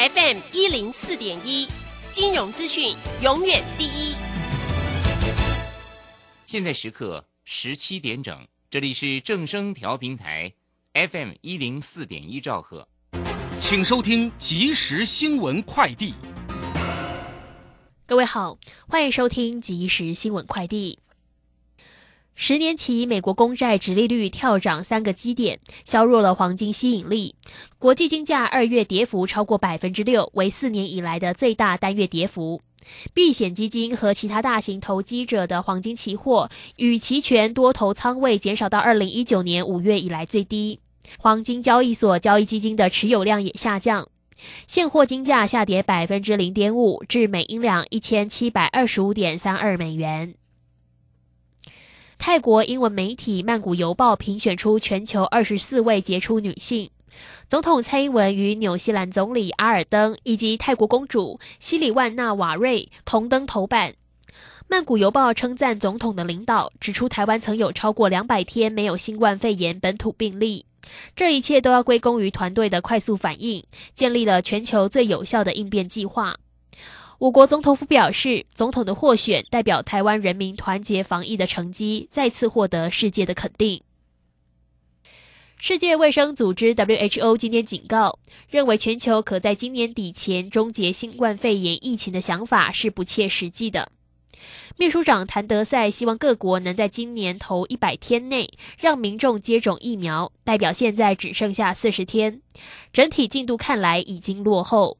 FM 一零四点一，金融资讯永远第一。现在时刻十七点整，这里是正声调平台 FM 一零四点一兆赫，请收听即时新闻快递。各位好，欢迎收听即时新闻快递。十年期美国公债直利率跳涨三个基点，削弱了黄金吸引力。国际金价二月跌幅超过百分之六，为四年以来的最大单月跌幅。避险基金和其他大型投机者的黄金期货与期权多头仓位减少到二零一九年五月以来最低。黄金交易所交易基金的持有量也下降，现货金价下跌百分之零点五，至每英两一千七百二十五点三二美元。泰国英文媒体《曼谷邮报》评选出全球二十四位杰出女性，总统蔡英文与纽西兰总理阿尔登以及泰国公主西里万纳瓦瑞同登头版。《曼谷邮报》称赞总统的领导，指出台湾曾有超过两百天没有新冠肺炎本土病例，这一切都要归功于团队的快速反应，建立了全球最有效的应变计划。我国总统府表示，总统的获选代表台湾人民团结防疫的成绩，再次获得世界的肯定。世界卫生组织 （WHO） 今天警告，认为全球可在今年底前终结新冠肺炎疫情的想法是不切实际的。秘书长谭德赛希望各国能在今年头一百天内让民众接种疫苗，代表现在只剩下四十天，整体进度看来已经落后。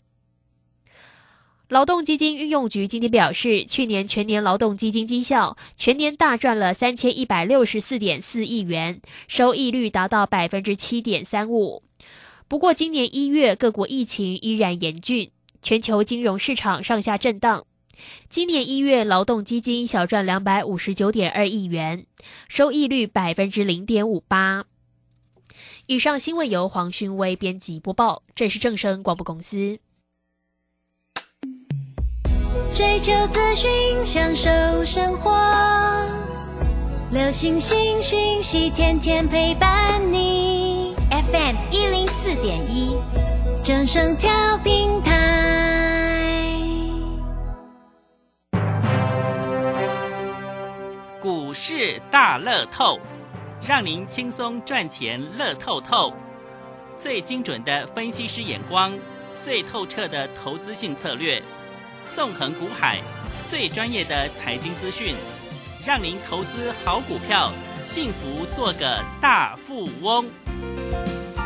劳动基金运用局今天表示，去年全年劳动基金绩效全年大赚了三千一百六十四点四亿元，收益率达到百分之七点三五。不过，今年一月各国疫情依然严峻，全球金融市场上下震荡。今年一月劳动基金小赚两百五十九点二亿元，收益率百分之零点五八。以上新闻由黄勋威编辑播报，这是正声广播公司。追求资讯，享受生活。流星星讯息，天天陪伴你。FM 一零四点一，正声调平台。股市大乐透，让您轻松赚钱乐透透。最精准的分析师眼光，最透彻的投资性策略。纵横股海，最专业的财经资讯，让您投资好股票，幸福做个大富翁。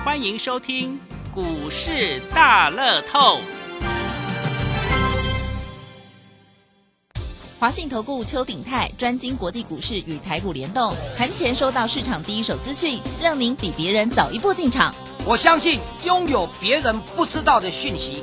欢迎收听股市大乐透。华信投顾邱鼎泰专精国际股市与台股联动，盘前收到市场第一手资讯，让您比别人早一步进场。我相信拥有别人不知道的讯息，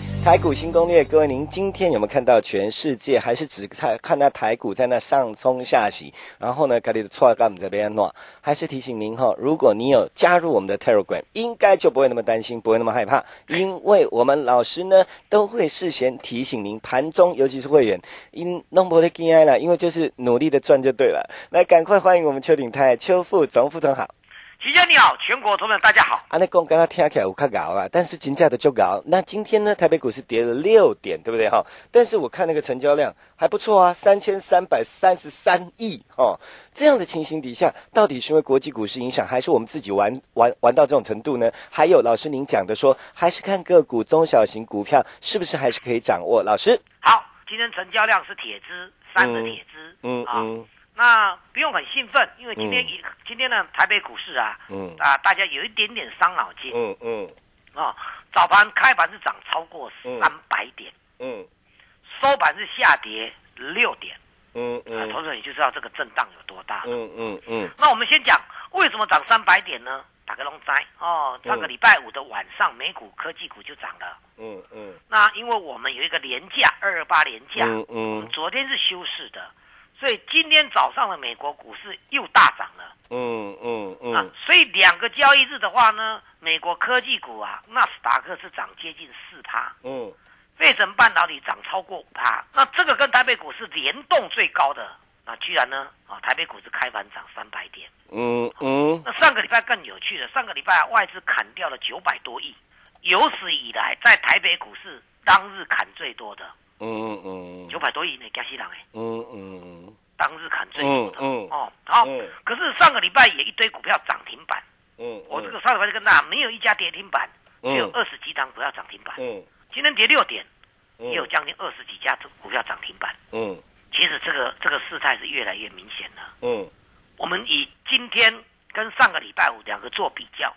台股新攻略，各位，您今天有没有看到全世界还是只看看那台股在那上冲下洗？然后呢，咖喱的错干在边弄？还是提醒您哈，如果你有加入我们的 Telegram，应该就不会那么担心，不会那么害怕，因为我们老师呢都会事先提醒您，盘中尤其是会员，因弄不的惊哀了，因为就是努力的赚就对了。来，赶快欢迎我们邱鼎泰邱副总副总好。齐姐你好，全国同仁大家好。阿内公刚刚听起来我看高啊，但是金价的就高。那今天呢，台北股市跌了六点，对不对哈？但是我看那个成交量还不错啊，三千三百三十三亿哈。这样的情形底下，到底是因为国际股市影响，还是我们自己玩玩玩到这种程度呢？还有老师您讲的说，还是看个股中小型股票是不是还是可以掌握？老师，好，今天成交量是铁资三个铁资，嗯嗯。那不用很兴奋，因为今天一今天呢，台北股市啊，嗯啊，大家有一点点伤脑筋，嗯嗯，啊，早盘开盘是涨超过三百点，嗯，收盘是下跌六点，嗯嗯，投资者你就知道这个震荡有多大，嗯嗯嗯。那我们先讲为什么涨三百点呢？打个龙灾哦。上个礼拜五的晚上，美股科技股就涨了。嗯嗯。那因为我们有一个廉价，二二八连假。嗯嗯。昨天是休市的，所以今天早上的美国股市又大涨了。嗯嗯嗯。啊，所以两个交易日的话呢，美国科技股啊，纳斯达克是涨接近四趴。嗯。费城半导体涨超过五趴，那这个跟台北股市联动最高的。那居然呢？啊，台北股市开盘涨三百点。嗯嗯。那上个礼拜更有趣的，上个礼拜外资砍掉了九百多亿，有史以来在台北股市当日砍最多的。嗯嗯。九百多亿呢，加西郎哎。嗯嗯。当日砍最多的。嗯哦好。可是上个礼拜也一堆股票涨停板。嗯。我这个上个礼拜就跟大家，没有一家跌停板，只有二十几档股票涨停板。嗯。今天跌六点，也有将近二十几家股票涨停板。嗯。其实这个这个事态是越来越明显了。嗯，我们以今天跟上个礼拜五两个做比较，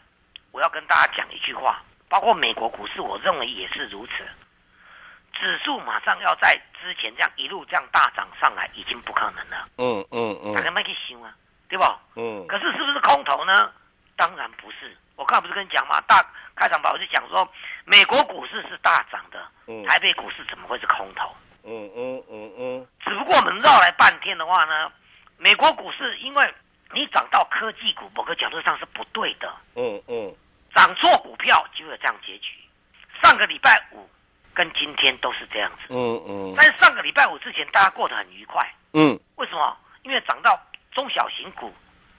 我要跟大家讲一句话，包括美国股市，我认为也是如此。指数马上要在之前这样一路这样大涨上来，已经不可能了。嗯嗯嗯，大家没去想啊，对不？嗯。可是是不是空头呢？当然不是。我刚才不是跟你讲嘛，大开场白我就讲说，美国股市是大涨的，嗯台北股市怎么会是空头？嗯嗯嗯嗯，只不过我们绕来半天的话呢，美国股市因为你涨到科技股某个角度上是不对的，嗯嗯，涨错股票就有这样结局。上个礼拜五跟今天都是这样子，嗯嗯，但是上个礼拜五之前大家过得很愉快，嗯，为什么？因为涨到中小型股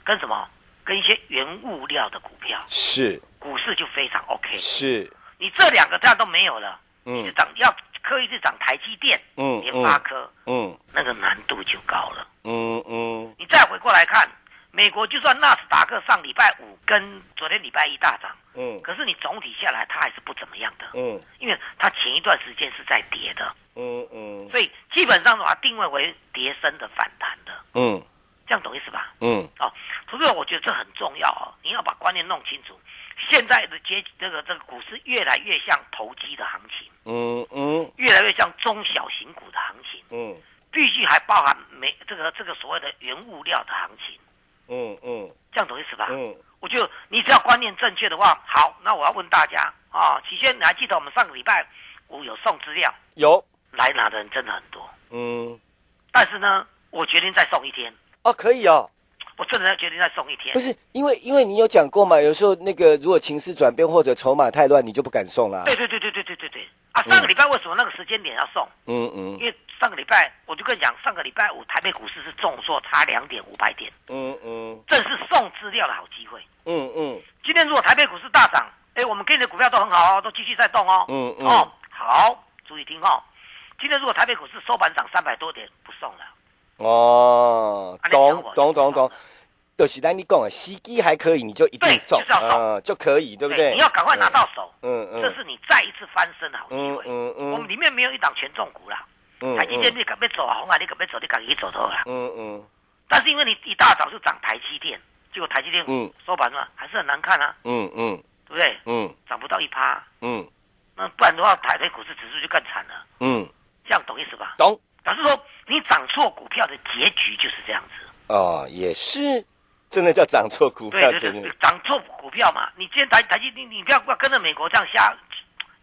跟什么，跟一些原物料的股票。是。股市就非常 OK，是。你这两个这样都没有了，嗯，涨要。刻意去涨台积电、嗯，联发科，嗯，那个难度就高了，嗯嗯。你再回过来看，美国就算纳斯达克上礼拜五跟昨天礼拜一大涨，嗯，可是你总体下来它还是不怎么样的，嗯，因为它前一段时间是在跌的，嗯嗯，所以基本上把它定位为跌升的反弹的，嗯，这样懂意思吧？嗯，哦，所以我觉得这很重要哦，你要把观念弄清楚。现在的阶这个这个股市越来越像投机的行情，嗯嗯，越来越像中小型股的行情，嗯，必须还包含没这个这个所谓的原物料的行情，嗯嗯，这样懂意思吧？嗯，我就你只要观念正确的话，好，那我要问大家啊，起先你还记得我们上个礼拜我有送资料，有来拿的人真的很多，嗯，但是呢，我决定再送一天，哦，可以哦。我真的要决定再送一天。不是因为，因为你有讲过嘛，有时候那个如果情势转变或者筹码太乱，你就不敢送了。对对对对对对对对。啊，上个礼拜为什么那个时间点要送？嗯嗯。因为上个礼拜我就跟你讲，上个礼拜五台北股市是重挫，差两点五百点。嗯嗯。这是送资料的好机会。嗯嗯。今天如果台北股市大涨，哎，我们给你的股票都很好哦，都继续在动哦。嗯嗯。哦，好，注意听哦。今天如果台北股市收盘涨三百多点，不送了。哦，懂懂懂懂，就是咱你讲的时机还可以，你就一定送，嗯，就可以，对不对？你要赶快拿到手，嗯嗯，这是你再一次翻身的好机会。嗯嗯，我们里面没有一档权重股啦，台积电你敢别走啊，红海你敢别走，你赶紧走头啦。嗯嗯，但是因为你一大早就涨台积电，结果台积电嗯收盘了还是很难看啊。嗯嗯，对不对？嗯，涨不到一趴。嗯，那不然的话，台北股市指数就更惨了。嗯，这样懂意思吧？懂。表示说，你涨错股票的结局就是这样子。哦，也是，真的叫涨错股票。对对对，涨错股票嘛。你今天台台积你你不要跟着美国这样瞎，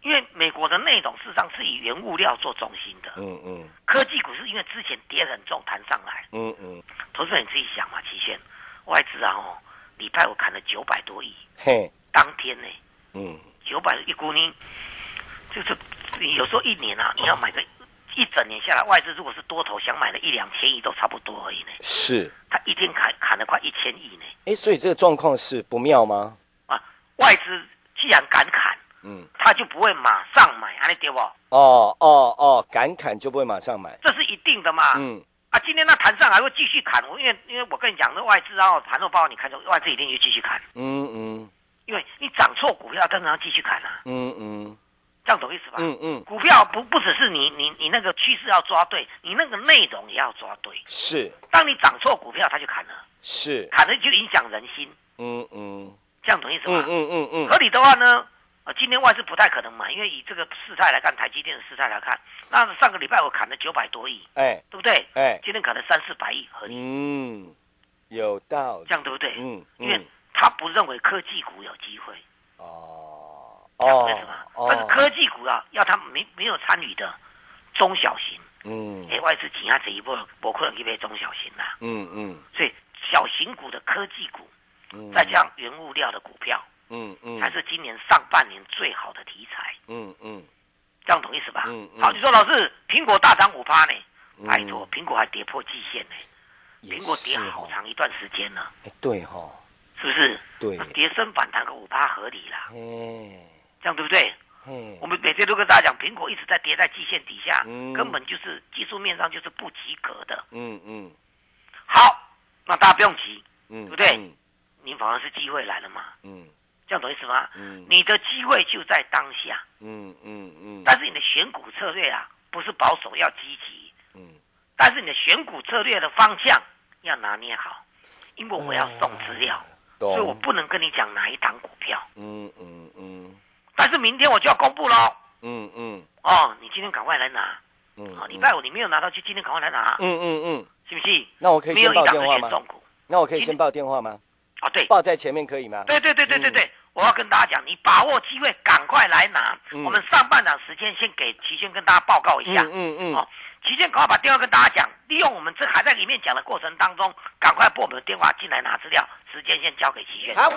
因为美国的内容事实上是以原物料做中心的。嗯嗯。科技股是因为之前跌很重弹上来。嗯嗯。投资人你自己想嘛，期限外资啊哦，礼拜五砍了九百多亿。嘿。当天呢？嗯。九百一股呢，就是你有时候一年啊，你要买个。一整年下来，外资如果是多头，想买的一两千亿都差不多而已呢。是，他一天砍砍了快一千亿呢。哎，所以这个状况是不妙吗？啊，外资既然敢砍，嗯，他就不会马上买，安尼对不？哦哦哦，敢砍就不会马上买，这是一定的嘛。嗯，啊，今天那弹上还会继续砍，因为因为我跟你讲，那外资然后盘后报你看中，外资一定就继续砍。嗯嗯，因为你涨错股票，当然要继续砍啊。嗯嗯。这样懂意思吧？嗯嗯，股票不不只是你你你那个趋势要抓对，你那个内容也要抓对。是，当你涨错股票，他就砍了。是，砍了就影响人心。嗯嗯，这样懂意思吧？嗯嗯嗯嗯，合理的话呢，啊，今天外资不太可能买，因为以这个事态来看，台积电的事态来看，那上个礼拜我砍了九百多亿，哎，对不对？哎，今天砍了三四百亿，合理。嗯，有道理。这样对不对？嗯，因为。他不认为科技股有机会。哦哦，为什么？但是科技股啊，要他没没有参与的中小型，嗯，哎，外资挤压这一波，我可能去买中小型的，嗯嗯，所以小型股的科技股，嗯，再加上原物料的股票，嗯嗯，才是今年上半年最好的题材，嗯嗯，这样懂意思吧？嗯嗯，好，你说老师，苹果大涨五趴呢？拜托，苹果还跌破季线呢，苹果跌好长一段时间了，哎，对哈，是不是？对，跌升反弹个五趴合理啦，哎，这样对不对？我们每天都跟大家讲，苹果一直在跌在季线底下，根本就是技术面上就是不及格的。嗯嗯。好，那大家不用急，嗯，对不对？你反而是机会来了嘛。嗯，这样懂意思吗？嗯，你的机会就在当下。嗯嗯嗯。但是你的选股策略啊，不是保守要积极。嗯。但是你的选股策略的方向要拿捏好，因为我要送资料，所以我不能跟你讲哪一档股票。嗯嗯嗯。但是明天我就要公布喽。嗯嗯。哦，你今天赶快来拿。嗯。好，礼拜五你没有拿到，就今天赶快来拿。嗯嗯嗯。信不信？那我可以先报电话吗？股那我可以先报电话吗？哦，对，报在前面可以吗？对对对对对对，我要跟大家讲，你把握机会，赶快来拿。我们上半场时间先给齐轩跟大家报告一下。嗯嗯嗯。哦，齐轩赶快把电话跟大家讲，利用我们这还在里面讲的过程当中，赶快拨我们的电话进来拿资料，时间先交给齐轩。好。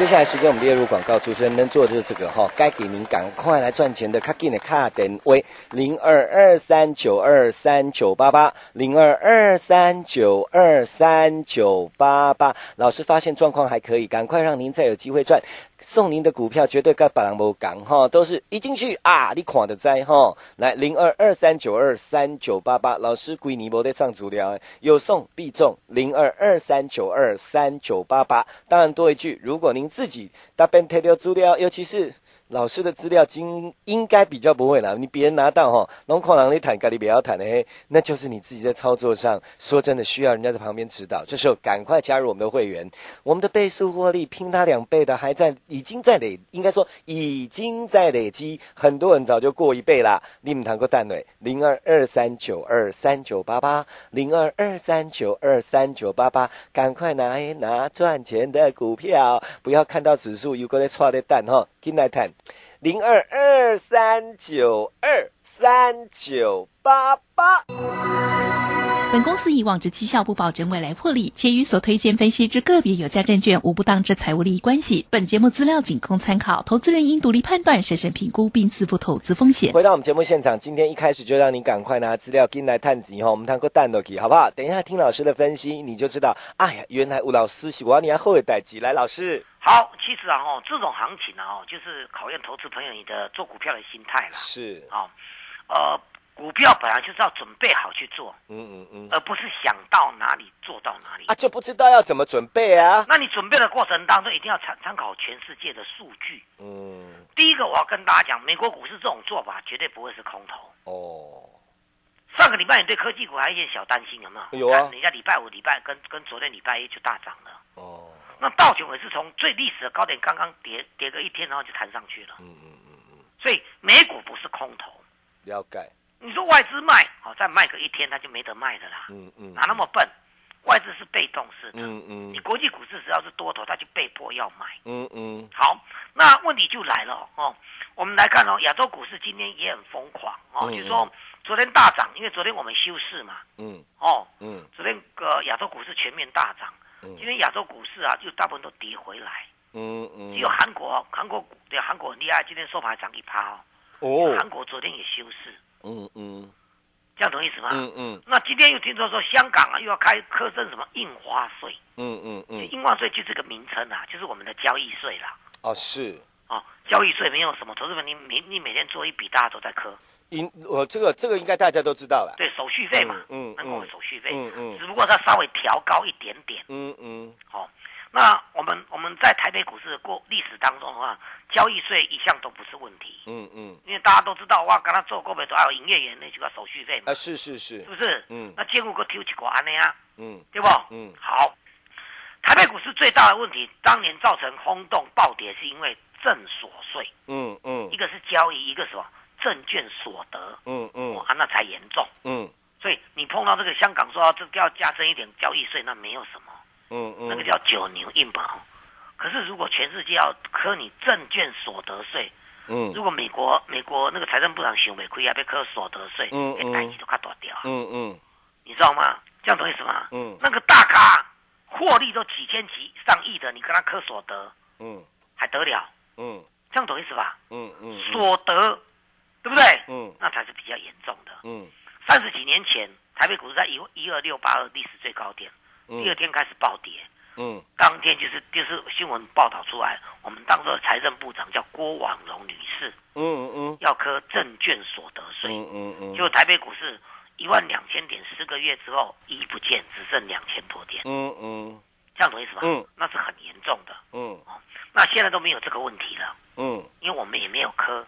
接下来时间我们列入广告，主持人能做的就是这个哈，该给您赶快来赚钱的卡金的卡点为零二二三九二三九八八零二二三九二三九八八。老师发现状况还可以，赶快让您再有机会赚。送您的股票绝对跟别人无讲哈，都是一进去啊，你看的在哈。来零二二三九二三九八八，老师归你无得上足料，有送必中零二二三九二三九八八。当然多一句，如果您自己搭边贴掉资料，尤其是老师的资料，应应该比较不会啦。你别人拿到哈，龙矿狼你谈，咖喱不要谈的嘿，那就是你自己在操作上，说真的需要人家在旁边指导。这时候赶快加入我们的会员，我们的倍数获利拼它两倍的还在。已经在累，应该说已经在累积，很多人早就过一倍啦。你们谈过蛋蕊零二二三九二三九八八零二二三九二三九八八，赶快拿拿赚钱的股票，不要看到指数有个在错的蛋哈，进来谈零二二三九二三九八八。本公司以往之绩效不保证未来获利，且与所推荐分析之个别有价证券无不当之财务利益关系。本节目资料仅供参考，投资人应独立判断、审慎评估并自负投资风险。回到我们节目现场，今天一开始就让你赶快拿资料进来探集哈，我们谈过蛋都可以，好不好？等一下听老师的分析，你就知道，哎呀，原来吴老师喜欢你还后悔代集。来，老师，好，其实啊，哦，这种行情啊，哦，就是考验投资朋友你的做股票的心态了。是，啊，呃。股票本来就是要准备好去做，嗯嗯嗯，而不是想到哪里做到哪里啊，就不知道要怎么准备啊。那你准备的过程当中，一定要参参考全世界的数据。嗯，第一个我要跟大家讲，美国股市这种做法绝对不会是空头。哦，上个礼拜你对科技股还有一点小担心，有没有？有啊。人家礼拜五、礼拜跟跟昨天礼拜一就大涨了。哦，那道琼也是从最历史的高点刚刚跌跌个一天，然后就弹上去了。嗯嗯嗯嗯。所以美股不是空头。了解。你说外资卖，好再卖个一天，它就没得卖的啦。嗯嗯，哪那么笨？外资是被动式的。嗯嗯，你国际股市只要是多头，它就被迫要买。嗯嗯，好，那问题就来了哦。我们来看哦，亚洲股市今天也很疯狂哦，就是说昨天大涨，因为昨天我们休市嘛。嗯。哦。嗯。昨天个亚洲股市全面大涨，嗯，今天亚洲股市啊，就大部分都跌回来。嗯嗯。只有韩国，韩国股对韩国很厉害，今天收盘涨一趴哦。哦。韩国昨天也休市。嗯嗯。这样懂意思吗？嗯嗯。那今天又听说说香港啊又要开科征什么印花税？嗯嗯嗯。印花税就是个名称啊，就是我们的交易税啦。哦，是。哦，交易税没有什么，投资者你每你每天做一笔，大家都在磕。应我这个这个应该大家都知道了。对，手续费嘛，嗯，能够手续费，嗯嗯，只不过它稍微调高一点点。嗯嗯。好，那我们我们在台北股市过历史当中的话，交易税一向都不是问题。嗯嗯。因为大家都知道，哇，跟他做股票都还有营业员那几个手续费嘛。啊，是是是。是不是？嗯。那监护个丢几个安的呀？嗯。对不？嗯。好，台北股市最大的问题，当年造成轰动暴跌，是因为证所税。嗯嗯。一个是交易，一个什么证券所得。嗯嗯。啊，那才严重。嗯。所以你碰碰到这个香港说这要加征一点交易税，那没有什么，嗯嗯，那个叫九牛一毛。可是如果全世界要科你证券所得税，嗯，如果美国美国那个财政部长行为亏要被科所得税，嗯嗯，都卡断掉，嗯嗯，你知道吗？这样懂意思吗？嗯，那个大咖获利都几千几上亿的，你跟他科所得，嗯，还得了？嗯，这样懂意思吧？嗯嗯，所得，对不对？嗯，那才是比较严重的。嗯，三十几年前，台北股市在一一二六八二历史最高点，第二天开始暴跌。嗯，当天就是就是新闻报道出来，我们当时的财政部长叫郭婉蓉女士，嗯嗯，要科证券所得税，嗯嗯嗯，就台北股市一万两千点，四个月之后一不见，只剩两千多点，嗯嗯，这样懂意思吧？嗯，那是很严重的，嗯，那现在都没有这个问题了，嗯，因为我们也没有科，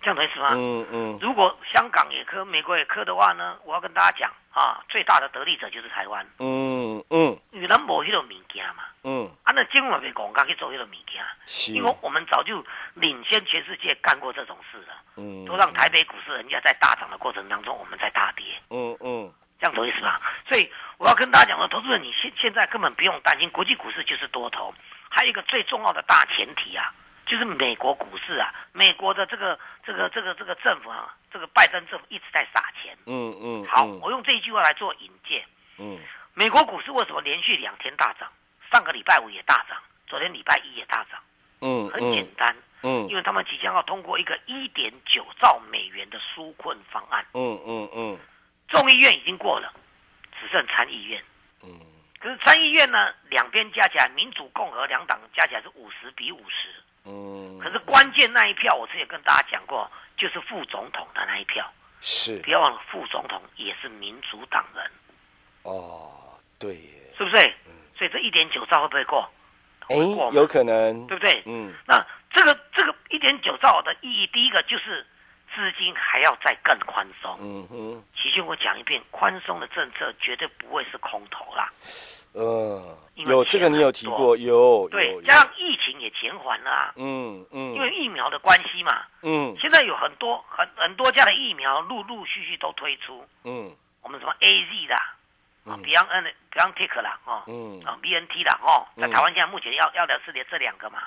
这样懂意思吗？嗯嗯，如果香港也磕，美国也磕的话呢，我要跟大家讲啊，最大的得利者就是台湾，嗯嗯，因为咱无迄个物件嘛。嗯，啊，那今晚被广告去做迄个物件，因为我们早就领先全世界干过这种事了，嗯，都让台北股市人家在大涨的过程当中，我们在大跌，嗯嗯，这样懂意思吧？所以我要跟大家讲说，投资人你现现在根本不用担心，国际股市就是多头，还有一个最重要的大前提啊，就是美国股市啊，美国的这个这个这个这个政府啊，这个拜登政府一直在撒钱，嗯嗯，好，我用这一句话来做引荐，嗯，美国股市为什么连续两天大涨？上个礼拜五也大涨，昨天礼拜一也大涨，嗯，很简单，嗯，因为他们即将要通过一个一点九兆美元的纾困方案，嗯嗯嗯，众议院已经过了，只剩参议院，嗯，可是参议院呢，两边加起来，民主共和两党加起来是五十比五十，嗯，可是关键那一票，我之前跟大家讲过，就是副总统的那一票，是，不要忘了副总统也是民主党人，哦，对耶，是不是？所以这一点九兆会不会过？哎，有可能，对不对？嗯，那这个这个一点九兆的意义，第一个就是资金还要再更宽松。嗯哼，齐俊，我讲一遍，宽松的政策绝对不会是空头啦。呃，有这个你有提过，有，对有，加上疫情也减缓了啊。嗯嗯，因为疫苗的关系嘛，嗯。现在有很多很很多家的疫苗陆陆续续都推出，嗯。我们什么 A Z 啦，啊，Beyond N Beyond Take 啦，哦，嗯。啊 B N T 啦，哦，在嗯台湾现在目前要要的是这这两个嘛，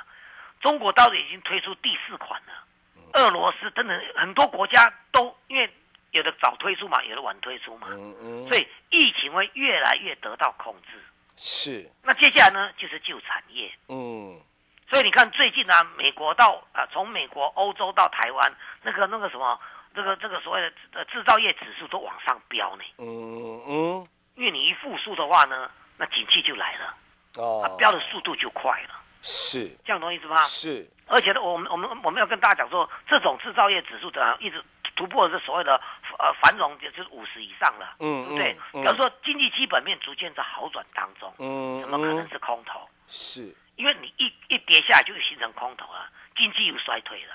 中国到底已经推出第四款了，嗯。俄罗斯等等很多国家都因为有的早推出嘛，有的晚推出嘛，嗯嗯，所以疫情会越来越得到控制。是，那接下来呢，就是旧产业。嗯。所以你看，最近呢、美国到啊、从美国、欧洲到台湾，那个那个什么，这个这个所谓的呃制造业指数都往上飙呢。嗯嗯，因为你一复苏的话呢，那景气就来了，哦。它，飙的速度就快了，是。这样懂意思吗？是，而且呢，我们我们我们要跟大家讲说，这种制造业指数怎样一直突破这所谓的呃繁荣，就是五十以上了，嗯对不对？嗯表示说经济基本面逐渐在好转当中，嗯，怎么可能嗯是空头？是，因为你一一跌下来就形成空头了，经济又衰退了。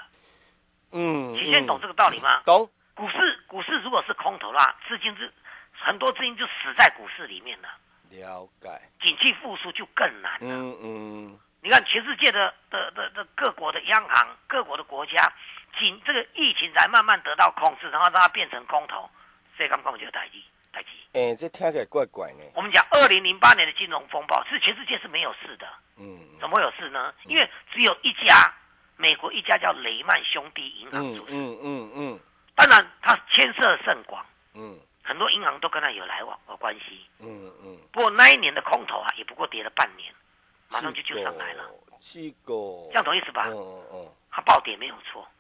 嗯，齐先懂这个道理吗？懂，股市股市如果是空头的话，资金是很多资金就死在股市里面了，了解，景气复苏就更难了。嗯嗯你看全世界的的的的各国的央行、各国的国家，景这个疫情才慢慢得到控制，然后让它变成空头，所以刚刚就有代替代替。哎，这听起来怪怪的，我们讲二零零八年的金融风暴，是全世界是没有事的，嗯怎么会有事呢？因为只有一家美国一家叫雷曼兄弟银行嗯嗯嗯嗯当然它牵涉甚广，嗯很多银行都跟他有来往有关系。嗯嗯，不过那一年的空头啊，也不过跌了半年，马上就救上来了，这个，这样懂意思吧？嗯嗯它暴跌没有错，嗯，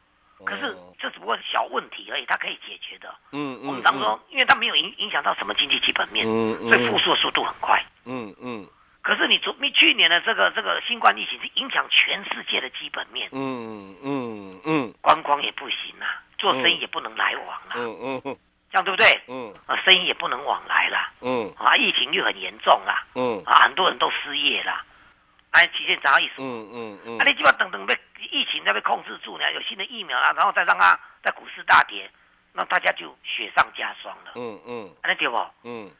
可是这只不过是小问题而已，它可以解决的。嗯嗯，我们常说，因为它没有影影响到什么经济基本面，嗯嗯。所以复苏的速度很快。嗯嗯。可是你昨你去年的这个这个新冠疫情是影响全世界的基本面，嗯嗯嗯。观光也不行啦，做生意也不能来往啦，嗯嗯。嗯这样对不对？嗯。啊，生意也不能往来啦，嗯。啊，疫情又很严重啦，嗯。啊，很多人都失业啦，哎，期限啥意思？嗯嗯嗯，啊，你基本等等被疫情再被控制住呢，有新的疫苗啊，然后再让它在股市大跌，那大家就雪上加霜了，嗯嗯那对不？嗯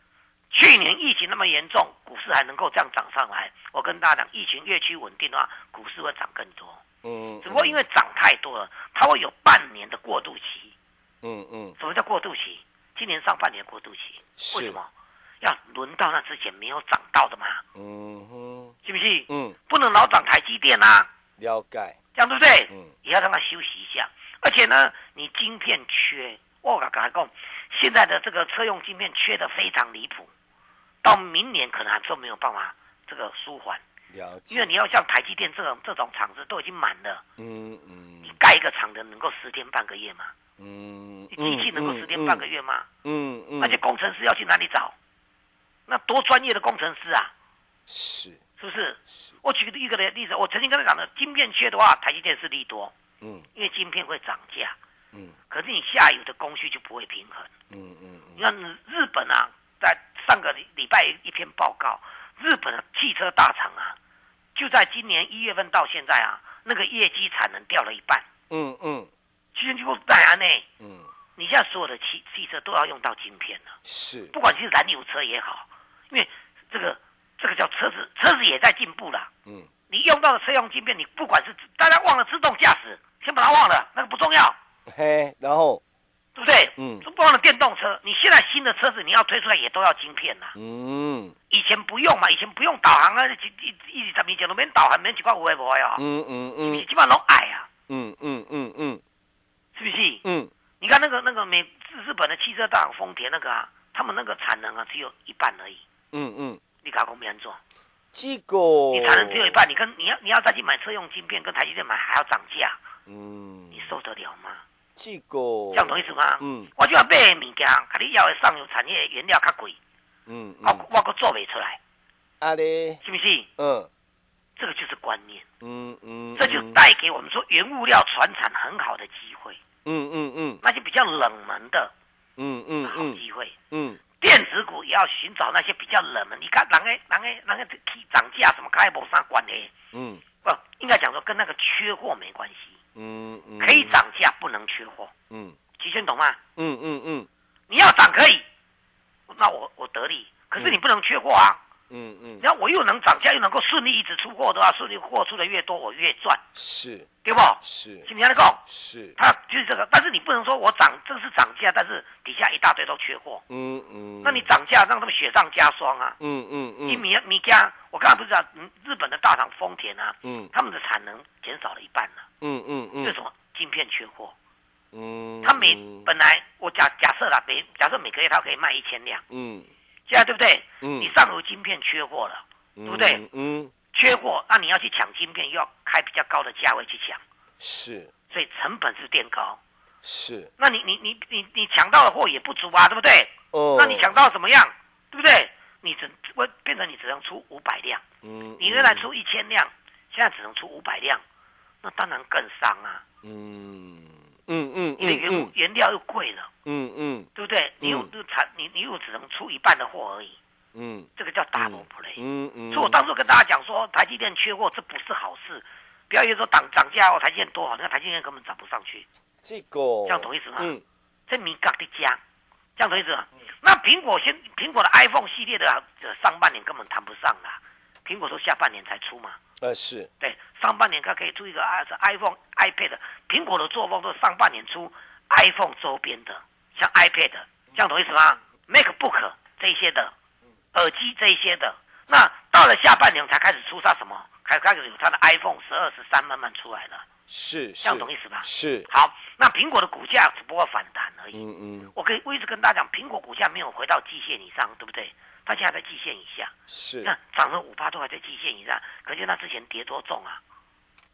去年疫情那么严重，股市还能够这样涨上来，我跟大家讲，疫情越趋稳定的话，股市会涨更多。嗯，只不过因为涨太多了，它会有半年的过渡期。嗯嗯什么叫过渡期？今年上半年过渡期，是为什么？要轮到那之前没有涨到的嘛，嗯哼，是不是？嗯，不能老涨台积电啊，了解，这样对不对？嗯，也要让它休息一下。而且呢，你晶片缺，我刚才讲，现在的这个车用晶片缺的非常离谱，到明年可能还都没有办法这个舒缓，了解，因为你要像台积电这种这种厂子都已经满了，嗯嗯，你盖一个厂的能够十天半个月吗？嗯，你机器能够十天半个月吗？嗯嗯，而且工程师要去哪里找？那多专业的工程师啊！是。是不是？我举个一个例子，我曾经跟他讲的，晶片缺的话，台积电是利多，嗯。因为晶片会涨价，嗯。可是你下游的供需就不会平衡。嗯嗯你看日本啊，在上个礼礼拜一篇报告，日本的汽车大厂啊，就在今年一月份到现在啊，那个业绩产能掉了一半。嗯嗯。其实就当然呢，嗯，你现在所有的汽汽车都要用到晶片了，是，不管是燃油车也好，因为这个这个叫车子，车子也在进步了。嗯你用到的车用晶片，你不管是大家忘了自动驾驶，先把它忘了，那个不重要，嘿，然后对不对？嗯不忘了电动车，你现在新的车子你要推出来也都要晶片呐、嗯以前不用嘛，以前不用导航啊，一一一十年前都免导航，没几块有的无的哦，嗯嗯嗯基本上都矮啊，嗯嗯嗯嗯是不是？嗯，你看那个那个美日日本的汽车大厂丰田那个啊，他们那个产能啊只有一半而已，嗯嗯，你搞公安做？这个你产能只有一半，你跟你要你要再去买车用晶片，跟台积电买还要涨价，嗯，你受得了吗？这个这样懂意思吗？嗯。我就要买的物件，甲你要的上游产业原料较贵，嗯我我搁做不出来，啊咧，是不是？嗯。这个就是观念，嗯嗯，这就带给我们说原物料传产很好的机会，嗯嗯嗯。那些比较冷门的嗯嗯好嗯机会。嗯电子股也要寻找那些比较冷门，你看人诶人诶人诶去涨价什么，跟它无啥关系。嗯不，应该讲说跟那个缺货没关系，嗯嗯，可以涨价，不能缺货。嗯齐轩懂吗？嗯嗯嗯你要涨可以，那我我得利，可是你不能缺货啊。嗯嗯，然后我又能涨价，又能够顺利一直出货的话，顺利货出的越多，我越赚，是。对不？是。是不是这样是，它就是这个，但是你不能说我涨，这是涨价，但是底下一大堆都缺货，嗯嗯，那你涨价让他们雪上加霜啊。嗯嗯嗯，你米米家，我刚才不是讲，嗯日本的大厂丰田啊，嗯。他们的产能减少了一半了，嗯嗯嗯，为什么？晶片缺货，嗯，他每本来我假假设啦，每假设每个月他可以卖一千辆，嗯现在对不对？嗯你上游晶片缺货了，对不对？嗯，缺货，那你要去抢晶片，又要开比较高的价位去抢，是所以成本是变高。是，那你你你你你抢到的货也不足啊，对不对？哦，那你抢到怎么样？对不对？你只会变成你只能出五百辆，嗯，你原来出一千辆，现在只能出五百辆，那当然更伤啊！嗯嗯嗯你的原物原料又贵了，嗯嗯。对不对？你又又产你你又只能出一半的货而已，嗯。这个叫 double play。嗯嗯，所以我当初跟大家讲说，台积电缺货这不是好事，不要以为说涨涨价哦，台积电多好，那台积电根本涨不上去，这个这样懂意思吗？嗯。这米嘎的加，这样懂意思吗？那苹果先苹果的 iPhone 系列的上半年根本谈不上啦，苹果都下半年才出嘛。呃是，对，上半年它可以出一个 iPhone、iPad，苹果的作风都是上半年出 iPhone 周边的，像 iPad，这样懂意思吗？MacBook 这一些的，耳机这一些的，那到了下半年才开始出它什么？开开始有它的 iPhone 十二、十三慢慢出来了，是这样懂意思吧？是，好，那苹果的股价只不过反弹而已。嗯嗯我可以我一直跟大家讲，苹果股价没有回到季线以上，对不对？它现在在季线以下，是，那涨了五趴都还在季线以上，可见它之前跌多重啊，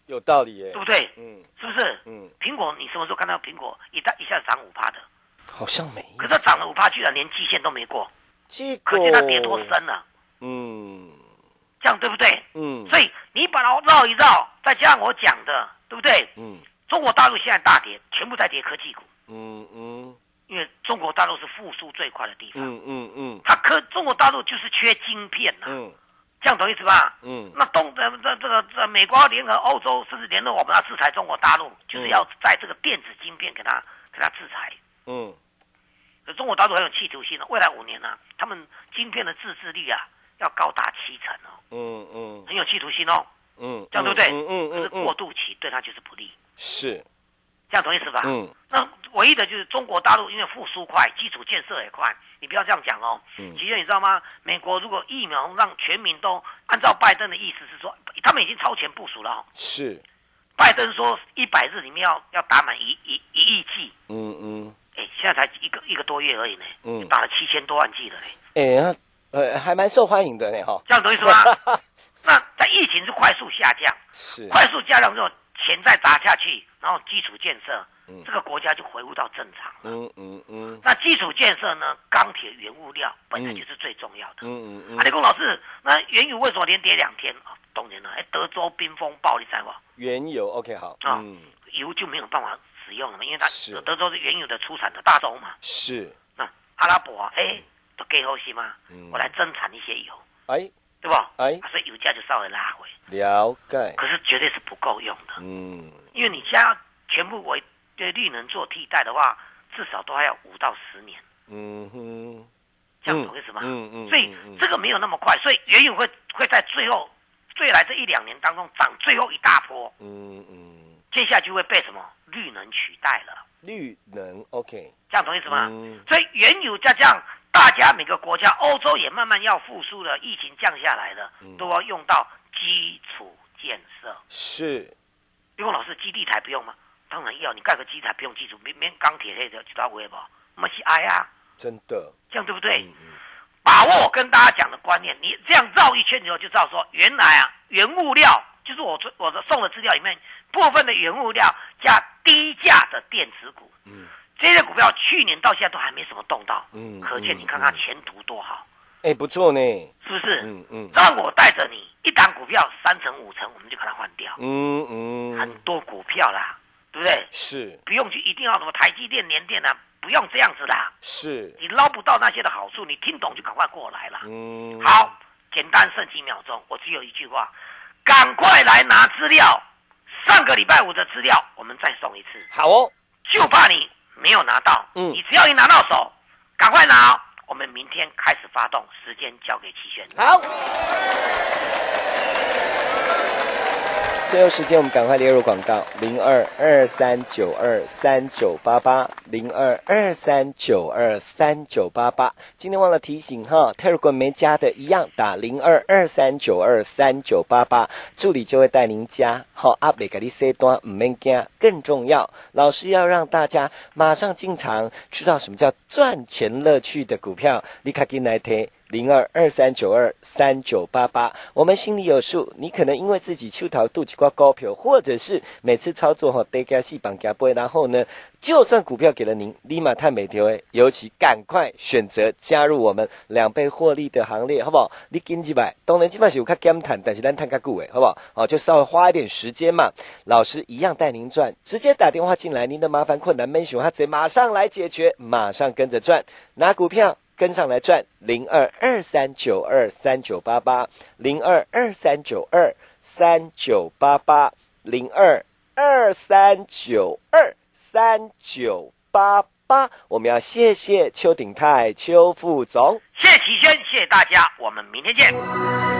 有道理耶，对不对？嗯。是不是？嗯，苹果你什么时候看到苹果一大一下子涨五趴的？好像没，可是它涨了五趴，居然连季线都没过，这个可见它跌多深了，嗯。这样对不对？嗯。所以你把它绕一绕，再加上我讲的，对不对？嗯。中国大陆现在大跌，全部在跌科技股，嗯嗯因为中国大陆是复苏最快的地方，嗯嗯嗯。它科中国大陆就是缺晶片呐、嗯。这样懂意思吧？嗯。那东呃这这个这美国联合欧洲，甚至联合我们要制裁中国大陆，就是要在这个电子晶片给它给它制裁。嗯。可中国大陆很有企图心的，未来五年呢、他们晶片的自制率啊要高达七成哦，嗯嗯。很有企图心哦，嗯，这样对不对？嗯嗯嗯嗯，过渡期对它就是不利，是，这样同意思吧？嗯。那唯一的就是中国大陆因为复苏快，基础建设也快，你不要这样讲哦。嗯。其实你知道吗？美国如果疫苗让全民都按照拜登的意思是说，他们已经超前部署了哦。是。拜登说一百日里面要要打满一一一亿剂。嗯嗯。哎，现在才一个一个多月而已呢。嗯。打了七千多万剂了嘞。哎，呃，还蛮受欢迎的呢哈。这样同意思吧？那在疫情是快速下降，是快速下降之后，钱再砸下去，然后基础建设，这个国家就回复到正常了。嗯嗯嗯。那基础建设呢？钢铁原物料本来就是最重要的。嗯嗯嗯。阿李工老师，那原油为什么连跌两天啊？冬天了，哎，德州冰风暴，你知道原油 OK 好啊，油就没有办法使用了嘛，因为它是德州是原油的出产的大州嘛。是。那阿拉伯啊，哎，都给后西嘛，我来增产一些油。哎。对吧？哎，所以油价就稍微拉回。了解。可是绝对是不够用的。嗯。因为你家全部为对绿能做替代的话，至少都还要五到十年。嗯哼。这样懂意思吗？嗯嗯。所以这个没有那么快，所以原油会会在最后，最来这一两年当中涨最后一大波。嗯嗯。接下来就会被什么绿能取代了？绿能，OK。这样同意思吗？嗯。所以原油在这样。大家每个国家，欧洲也慢慢要复苏了，疫情降下来了，都要用到基础建设。是，因为老师基地台不用吗？当然要，你盖个基台不用基础，免免钢铁类的知道为不？我们是爱啊，真的，这样对不对？把握我跟大家讲的观念，你这样绕一圈之后，就知道说，原来啊，原物料就是我我的送的资料里面部分的原物料加低价的电子股。嗯。这些股票去年到现在都还没什么动到，嗯，可见你看看前途多好，哎，不错呢，是不是？嗯嗯，让我带着你，一档股票三成五成，我们就把它换掉，嗯嗯，很多股票啦，对不对？是，不用去一定要什么台积电、联电啊，不用这样子啦，是，你捞不到那些的好处，你听懂就赶快过来啦，嗯，好，简单剩几秒钟，我只有一句话，赶快来拿资料，上个礼拜五的资料我们再送一次，好哦，就怕你。没有拿到，嗯，你只要一拿到手，赶快拿，我们明天开始发动，时间交给齐轩。好。最后时间，我们赶快列入广告：零二二三九二三九八八，零二二三九二三九八八。今天忘了提醒哈，泰如果没加的一样，打零二二三九二三九八八，助理就会带您加。好，阿北给你 C 端唔免加，更重要，老师要让大家马上进场，知道什么叫赚钱乐趣的股票，你卡进来听。零二二三九二三九八八，我们心里有数。你可能因为自己出逃肚脐挂高票，或者是每次操作哈得加细绑加波，然后呢，就算股票给了您，立马太美丢哎，尤其赶快选择加入我们两倍获利的行列，好不好？你跟几百，当然基本上有较简谈，但是咱谈较久诶，好不好？哦，就稍微花一点时间嘛。老师一样带您赚，直接打电话进来，您的麻烦困难没熊哈贼马上来解决，马上跟着赚，拿股票。跟上来赚零二二三九二三九八八零二二三九二三九八八零二二三九二三九八八，我们要谢谢邱鼎泰邱副总，谢谢齐轩，谢谢大家，我们明天见。